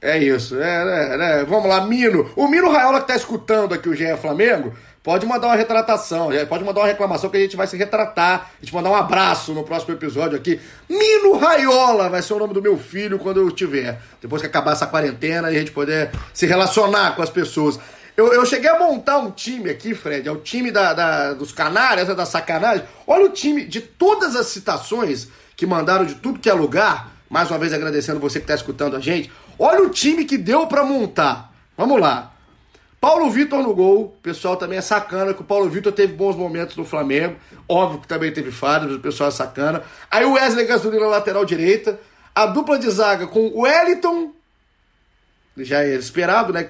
é isso. É, é, é, Vamos lá, Mino. O Mino Raiola que tá escutando aqui o GE Flamengo, pode mandar uma retratação, pode mandar uma reclamação que a gente vai se retratar, a gente mandar um abraço no próximo episódio aqui. Mino Raiola vai ser o nome do meu filho quando eu tiver. Depois que acabar essa quarentena e a gente poder se relacionar com as pessoas. Eu, eu cheguei a montar um time aqui, Fred, é o time da, da dos canários, da sacanagem. Olha o time de todas as citações que mandaram de tudo que é lugar. Mais uma vez agradecendo você que está escutando a gente. Olha o time que deu para montar. Vamos lá. Paulo Vitor no gol. O pessoal também é sacana, que o Paulo Vitor teve bons momentos no Flamengo. Óbvio que também teve falhas, o pessoal é sacana. Aí o Wesley Gasolina na lateral direita. A dupla de zaga com o Wellington. Já é esperado, né?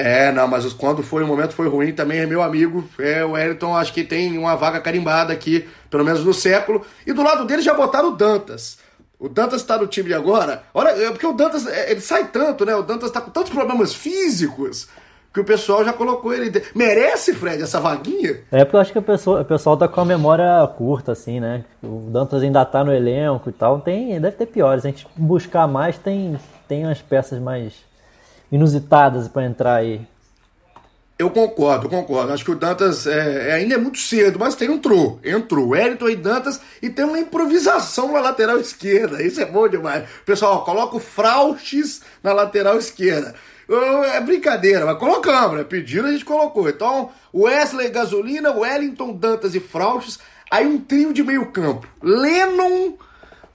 É, não, mas quando foi o momento foi ruim também, é meu amigo. É, o Wellington acho que tem uma vaga carimbada aqui, pelo menos no século. E do lado dele já botaram o Dantas. O Dantas tá no time agora. Olha, é porque o Dantas, é, ele sai tanto, né? O Dantas tá com tantos problemas físicos que o pessoal já colocou ele. Merece, Fred, essa vaguinha? É porque eu acho que o pessoal, o pessoal tá com a memória curta, assim, né? O Dantas ainda tá no elenco e tal. Tem, deve ter piores. A gente buscar mais, tem, tem umas peças mais inusitadas para entrar aí. Eu concordo, eu concordo. Acho que o Dantas é, é, ainda é muito cedo, mas tem entrou. Entrou. Wellington e Dantas e tem uma improvisação na lateral esquerda. Isso é bom demais. Pessoal, coloca o Frauches na lateral esquerda. É brincadeira, mas colocamos, né? Pediram, a gente colocou. Então, Wesley Gasolina, Wellington, Dantas e Frauches. Aí um trio de meio campo. Lennon,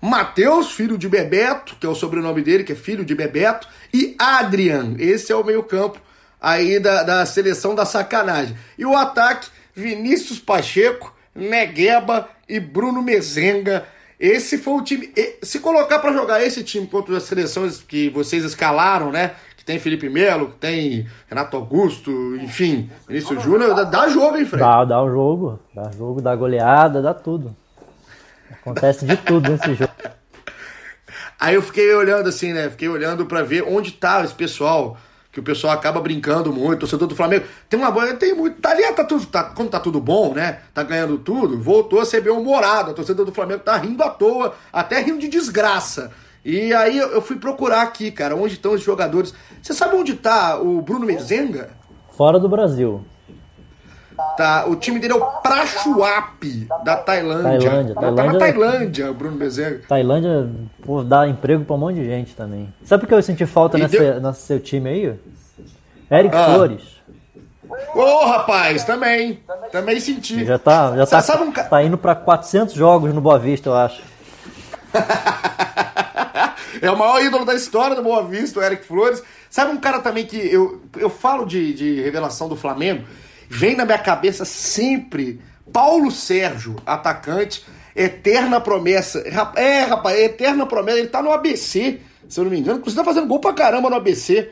Matheus, filho de Bebeto, que é o sobrenome dele, que é filho de Bebeto, e Adrian. Esse é o meio-campo aí da, da seleção da sacanagem. E o ataque, Vinícius Pacheco, Negueba e Bruno Mezenga. Esse foi o time. Se colocar para jogar esse time contra as seleções que vocês escalaram, né? Que tem Felipe Melo, que tem Renato Augusto, enfim, Vinícius Júnior, dá, dá, jogo, hein, Fred? Dá, dá o jogo. Dá jogo, dá goleada, dá tudo. Acontece de tudo nesse jogo. Aí eu fiquei olhando assim, né? Fiquei olhando para ver onde tá esse pessoal. Que o pessoal acaba brincando muito, torcedor do Flamengo. Tem uma boa, tem muito. Tá ali, tá tudo. Tá, quando tá tudo bom, né? Tá ganhando tudo, voltou a ser bem humorado. A torcida do Flamengo tá rindo à toa, até rindo de desgraça. E aí eu fui procurar aqui, cara, onde estão os jogadores. Você sabe onde tá o Bruno Mezenga? Fora do Brasil. Tá, o time dele é o Prachuap, da Tailândia. Tailândia, Tailândia. Tá na Tailândia, Bruno Bezerra. Tailândia pô, dá emprego pra um monte de gente também. Sabe por que eu senti falta nesse, deu... nesse seu time aí? Eric ah. Flores. Ô, oh, rapaz, também. Também senti. Já tá, já tá, um... tá indo pra 400 jogos no Boa Vista, eu acho. é o maior ídolo da história do Boa Vista, o Eric Flores. Sabe um cara também que eu, eu falo de, de revelação do Flamengo? Vem na minha cabeça sempre Paulo Sérgio, atacante, eterna promessa. É, rapaz, eterna promessa. Ele tá no ABC, se eu não me engano. Inclusive tá fazendo gol pra caramba no ABC.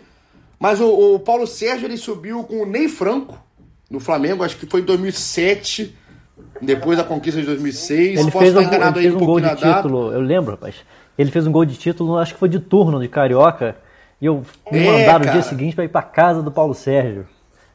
Mas o, o Paulo Sérgio ele subiu com o Ney Franco no Flamengo, acho que foi em 2007. Depois da conquista de 2006. Ele Posso fez, um, ele fez um, um gol de título, eu lembro, rapaz. Ele fez um gol de título, acho que foi de turno de Carioca. E eu me é, mandaram no dia seguinte para ir para casa do Paulo Sérgio.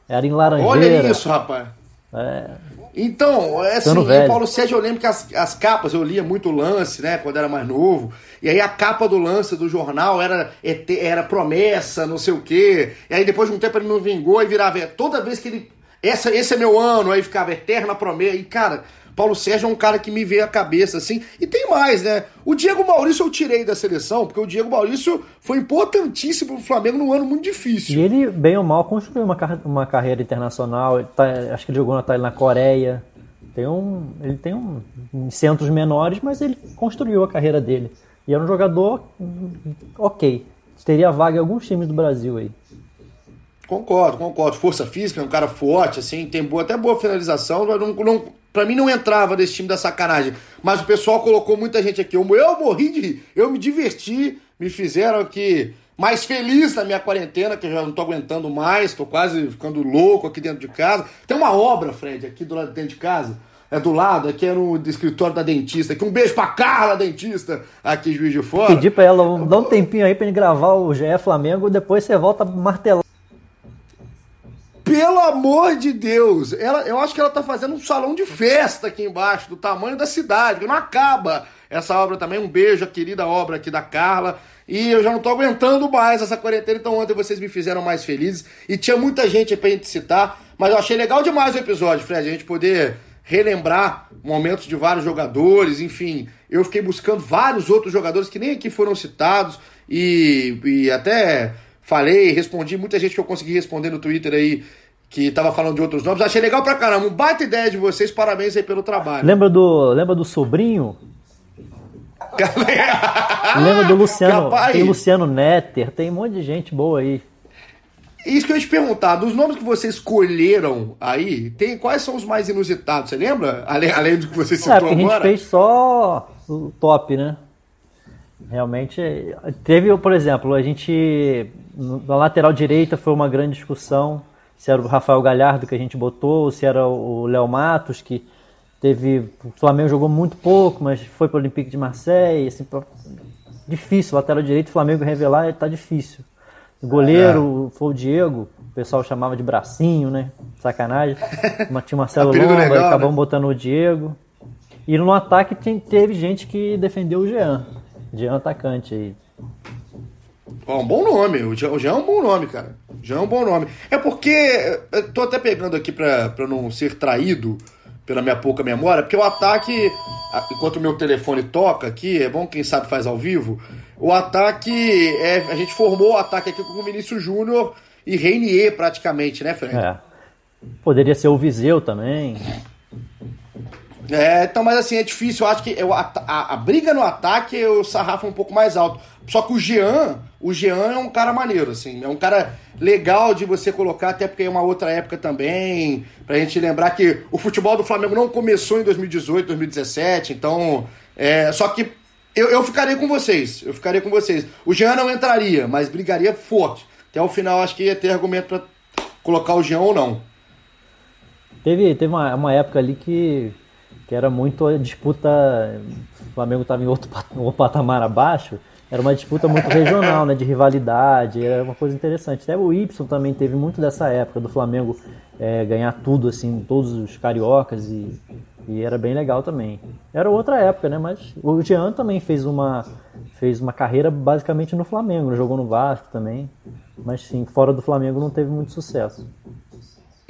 Era em Laranjeira. Olha isso, rapaz. É, Então, é assim, velho. Paulo Sérgio, eu lembro que as, as capas, eu lia muito lance, né, quando era mais novo, e aí a capa do lance do jornal era, era promessa, não sei o quê, e aí depois de um tempo ele não vingou e virava, toda vez que ele, essa, esse é meu ano, aí ficava eterna promessa, e cara, Paulo Sérgio é um cara que me veio à cabeça, assim, e tem mais, né, o Diego Maurício eu tirei da seleção, porque o Diego Maurício foi importantíssimo pro Flamengo num ano muito E difícil. ele, bem ou mal, construiu uma, car- uma carreira internacional. Tá- acho que ele jogou na, tá na Coreia. Tem um, ele tem um, em centros menores, mas ele construiu a carreira dele. E era um jogador hum, ok. Teria vaga em alguns times do Brasil aí. Concordo, concordo. Força física, é um cara forte, assim, tem boa, até boa finalização. Mas não, não, pra mim não entrava desse time da sacanagem. Mas o pessoal colocou muita gente aqui. Eu, eu morri de rir, eu me diverti, me fizeram aqui mais feliz na minha quarentena, que eu já não tô aguentando mais, tô quase ficando louco aqui dentro de casa. Tem uma obra, Fred, aqui do lado dentro de casa. É do lado, aqui é no escritório da dentista. Aqui um beijo pra Carla, dentista, aqui Juiz de Fora. Pedir pra ela, dá um tempinho aí pra gente gravar o GE Flamengo, depois você volta martelar. Pelo amor de Deus! Ela, eu acho que ela tá fazendo um salão de festa aqui embaixo, do tamanho da cidade, que não acaba essa obra também. Um beijo, a querida obra aqui da Carla. E eu já não tô aguentando mais essa quarentena, então ontem vocês me fizeram mais felizes. E tinha muita gente pra gente citar, mas eu achei legal demais o episódio, Fred, a gente poder relembrar momentos de vários jogadores, enfim. Eu fiquei buscando vários outros jogadores que nem aqui foram citados e, e até falei, respondi muita gente que eu consegui responder no Twitter aí que tava falando de outros nomes. Achei legal pra caramba. Um baita ideia de vocês, parabéns aí pelo trabalho. Lembra do, lembra do sobrinho? Lembra do Luciano? Capaz. Tem Luciano Netter, tem um monte de gente boa aí. Isso que eu ia te perguntar, dos nomes que vocês escolheram aí, tem, quais são os mais inusitados? Você lembra? Além, além do que você citou É, porque a gente agora? fez só o top, né? Realmente, teve, por exemplo, a gente, na lateral direita foi uma grande discussão, se era o Rafael Galhardo que a gente botou, ou se era o Léo Matos, que teve, o Flamengo jogou muito pouco, mas foi para o Olympique de Marseille, assim, difícil, lateral direito, o Flamengo revelar, tá difícil. O goleiro foi o Diego, o pessoal chamava de bracinho, né? Sacanagem. Mas Tinha Marcelo Lomba, legal, acabamos né? botando o Diego. E no ataque tem- teve gente que defendeu o Jean. Jean atacante aí. Ó, um bom nome, o Jean, é um bom nome, cara. Jean é um bom nome. É porque, eu tô até pegando aqui pra, pra não ser traído pela minha pouca memória, porque o ataque, enquanto o meu telefone toca aqui, é bom quem sabe faz ao vivo, o ataque, é, a gente formou o ataque aqui com o Vinícius Júnior e Reinier praticamente, né, Fred? É. Poderia ser o Viseu também. É, então, mas assim, é difícil. Eu acho que eu- a, a- a briga no ataque o sarrafo é um pouco mais alto. Só que o Jean, o Jean é um cara maneiro, assim. É um cara legal de você colocar, até porque é uma outra época também. Pra gente lembrar que o futebol do Flamengo não começou em 2018, 2017. Então, é, só que eu, eu ficaria com vocês. Eu ficaria com vocês. O Jean não entraria, mas brigaria forte. Até o final, acho que ia ter argumento pra colocar o Jean ou não. Teve, teve uma, uma época ali que, que era muito a disputa. O Flamengo estava em outro, pat- patamar abaixo. Era uma disputa muito regional, né? De rivalidade. Era uma coisa interessante. Até o Y também teve muito dessa época do Flamengo é, ganhar tudo, assim, todos os cariocas e, e era bem legal também. Era outra época, né? Mas o Jean também fez uma, fez uma carreira basicamente no Flamengo. Jogou no Vasco também. Mas sim, fora do Flamengo não teve muito sucesso.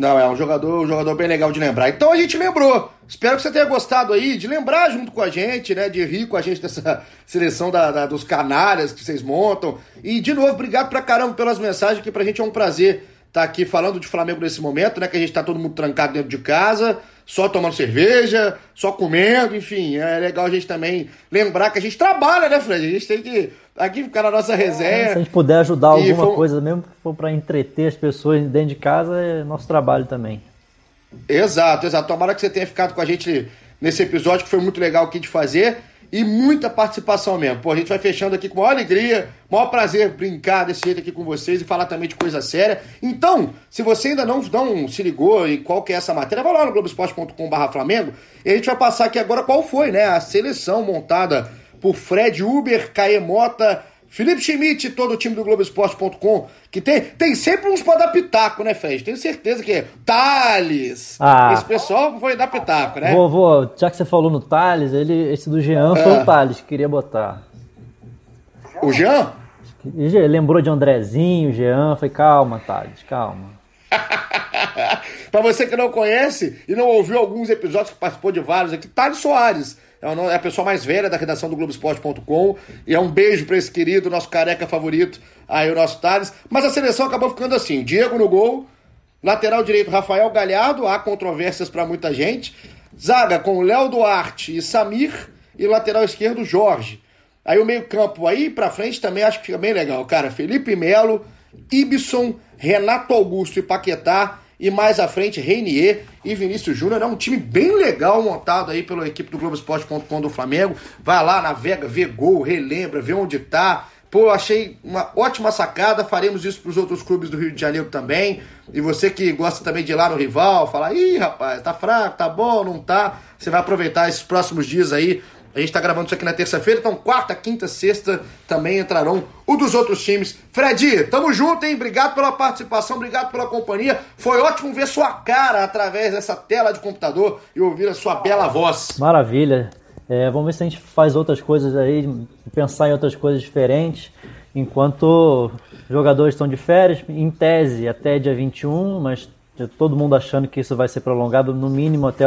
Não, é um jogador, um jogador bem legal de lembrar. Então a gente lembrou. Espero que você tenha gostado aí de lembrar junto com a gente, né? De rir com a gente dessa seleção da, da- dos canárias que vocês montam. E, de novo, obrigado pra caramba pelas mensagens, que pra gente é um prazer estar aqui falando de Flamengo nesse momento, né? Que a gente tá todo mundo trancado dentro de casa, só tomando cerveja, só comendo, enfim. É legal a gente também lembrar que a gente trabalha, né, Fred? A gente tem que aqui ficar na nossa resenha. Se a gente puder ajudar E alguma foi coisa, mesmo que for para entreter as pessoas dentro de casa, é nosso trabalho também. Exato, exato. Tomara que você tenha ficado com a gente nesse episódio, que foi muito legal aqui de fazer. E muita participação mesmo. Pô, a gente vai fechando aqui com maior alegria, maior prazer brincar desse jeito aqui com vocês e falar também de coisa séria. Então, se você ainda não, não se ligou em qual que é essa matéria, vai lá no globesport.com.br Flamengo e a gente vai passar aqui agora qual foi, né? A seleção montada por Fred Uber, Caê Mota, Felipe Schmidt e todo o time do Globoesporte.com, que tem, tem sempre uns pra dar pitaco, né, Fred? Tenho certeza que é. Thales! Ah. Esse pessoal foi dar pitaco, né? Vou, vou, já que você falou no Thales, ele, esse do Jean foi Ah. o Thales que queria botar. O Jean? Ele lembrou de Andrezinho, Jean, foi calma, Thales, calma. pra você que não conhece e não ouviu alguns episódios, que participou de vários aqui, Thales Soares. É é a pessoa mais velha da redação do Globoesporte.com. E é um beijo pra esse querido, nosso careca favorito, aí o nosso Thales. Mas a seleção acabou ficando assim: Diego no gol, lateral direito Rafael Galhardo, há controvérsias pra muita gente. Zaga com Léo Duarte e Samir, e lateral esquerdo Jorge. Aí o meio-campo aí pra frente também acho que fica bem legal, cara. Felipe Melo, Ibson, Renato Augusto e Paquetá. E mais à frente, Reinier e Vinícius Júnior. É um time bem legal montado aí pela equipe do Globoesporte.com do Flamengo. Vai lá, navega, vê gol, relembra, vê onde tá. Pô, achei uma ótima sacada. Faremos isso pros outros clubes do Rio de Janeiro também. E você que gosta também de ir lá no rival, falar, ih, rapaz, tá fraco, tá bom, não tá. Você vai aproveitar esses próximos dias aí a gente tá gravando isso aqui na terça-feira, então quarta, quinta, sexta também entrarão o dos outros times. Fred, tamo junto, hein? Obrigado pela participação, obrigado pela companhia. Foi ótimo ver sua cara através dessa tela de computador e ouvir a sua bela voz. Maravilha. É, vamos ver se a gente faz outras coisas aí, pensar em outras coisas diferentes. Enquanto jogadores estão de férias, em tese até dia 21, mas todo mundo achando que isso vai ser prolongado no mínimo até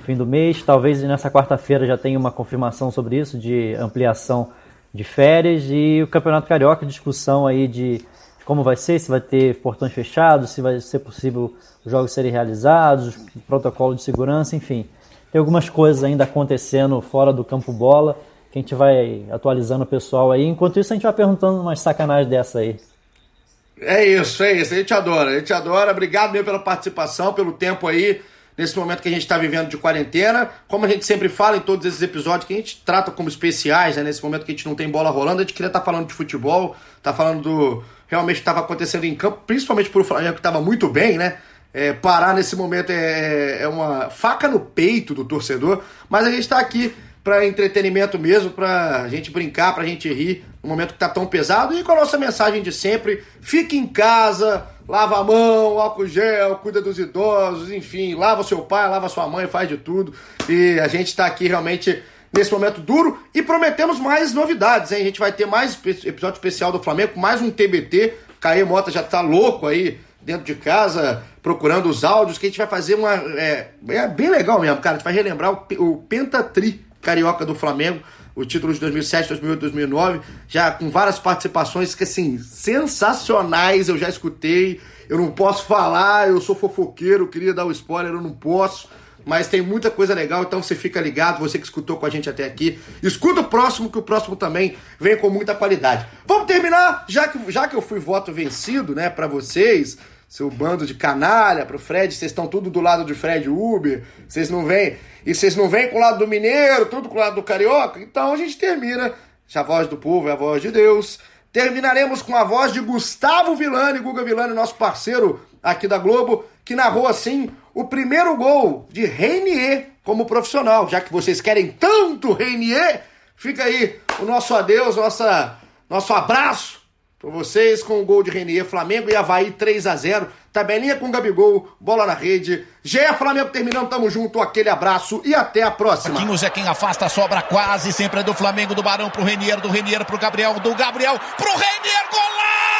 fim do mês. Talvez nessa quarta-feira já tenha uma confirmação sobre isso, de ampliação de férias e o Campeonato Carioca, discussão aí de como vai ser, se vai ter portões fechados, se vai ser possível os jogos serem realizados, protocolo de segurança, enfim. Tem algumas coisas ainda acontecendo fora do campo bola, que a gente vai atualizando o pessoal aí. Enquanto isso, a gente vai perguntando umas sacanagens dessa aí. É isso, é isso. A gente adora, a gente adora. Obrigado mesmo pela participação, pelo tempo aí, nesse momento que a gente está vivendo de quarentena. Como a gente sempre fala em todos esses episódios, que a gente trata como especiais, né? Nesse momento que a gente não tem bola rolando, a gente queria estar falando de futebol, tá falando do realmente estava acontecendo em campo, principalmente pro Flamengo, que estava muito bem, né? É, parar nesse momento é, é uma faca no peito do torcedor, mas a gente está aqui para entretenimento mesmo, para a gente brincar, para a gente rir no momento que tá tão pesado e com a nossa mensagem de sempre: fique em casa, lava a mão, álcool gel, cuida dos idosos, enfim, lava seu pai, lava sua mãe, faz de tudo. E a gente está aqui realmente nesse momento duro e prometemos mais novidades, hein? A gente vai ter mais episódio especial do Flamengo, mais um TBT. Caê Mota já tá louco aí dentro de casa procurando os áudios que a gente vai fazer uma é, é bem legal mesmo, cara. A gente vai relembrar o, o Pentatri carioca do Flamengo, o título de 2007, 2008, 2009, já com várias participações que assim sensacionais, eu já escutei. Eu não posso falar, eu sou fofoqueiro, queria dar o spoiler, eu não posso. Mas tem muita coisa legal, então você fica ligado, você que escutou com a gente até aqui. Escuta o próximo, que o próximo também vem com muita qualidade. Vamos terminar, já que, já que eu fui voto vencido, né, para vocês, seu bando de canalha, pro Fred, vocês estão tudo do lado de Fred Uber, vocês não vêm, e vocês não vêm com o lado do mineiro, tudo com o lado do carioca, então a gente termina, a voz do povo é a voz de Deus, terminaremos com a voz de Gustavo Villani, Guga Villani, nosso parceiro aqui da Globo, que narrou assim o primeiro gol de Reinier como profissional, já que vocês querem tanto Reinier, fica aí o nosso adeus, nossa, nosso abraço para vocês com o gol de Renier, Flamengo e Havaí 3 a 0 Tabelinha com Gabigol, bola na rede. GE Flamengo terminando, tamo junto, aquele abraço e até a próxima. Marquinhos é quem afasta, sobra quase, sempre é do Flamengo, do Barão pro Renier, do Renier pro Gabriel, do Gabriel pro Renier, golaço!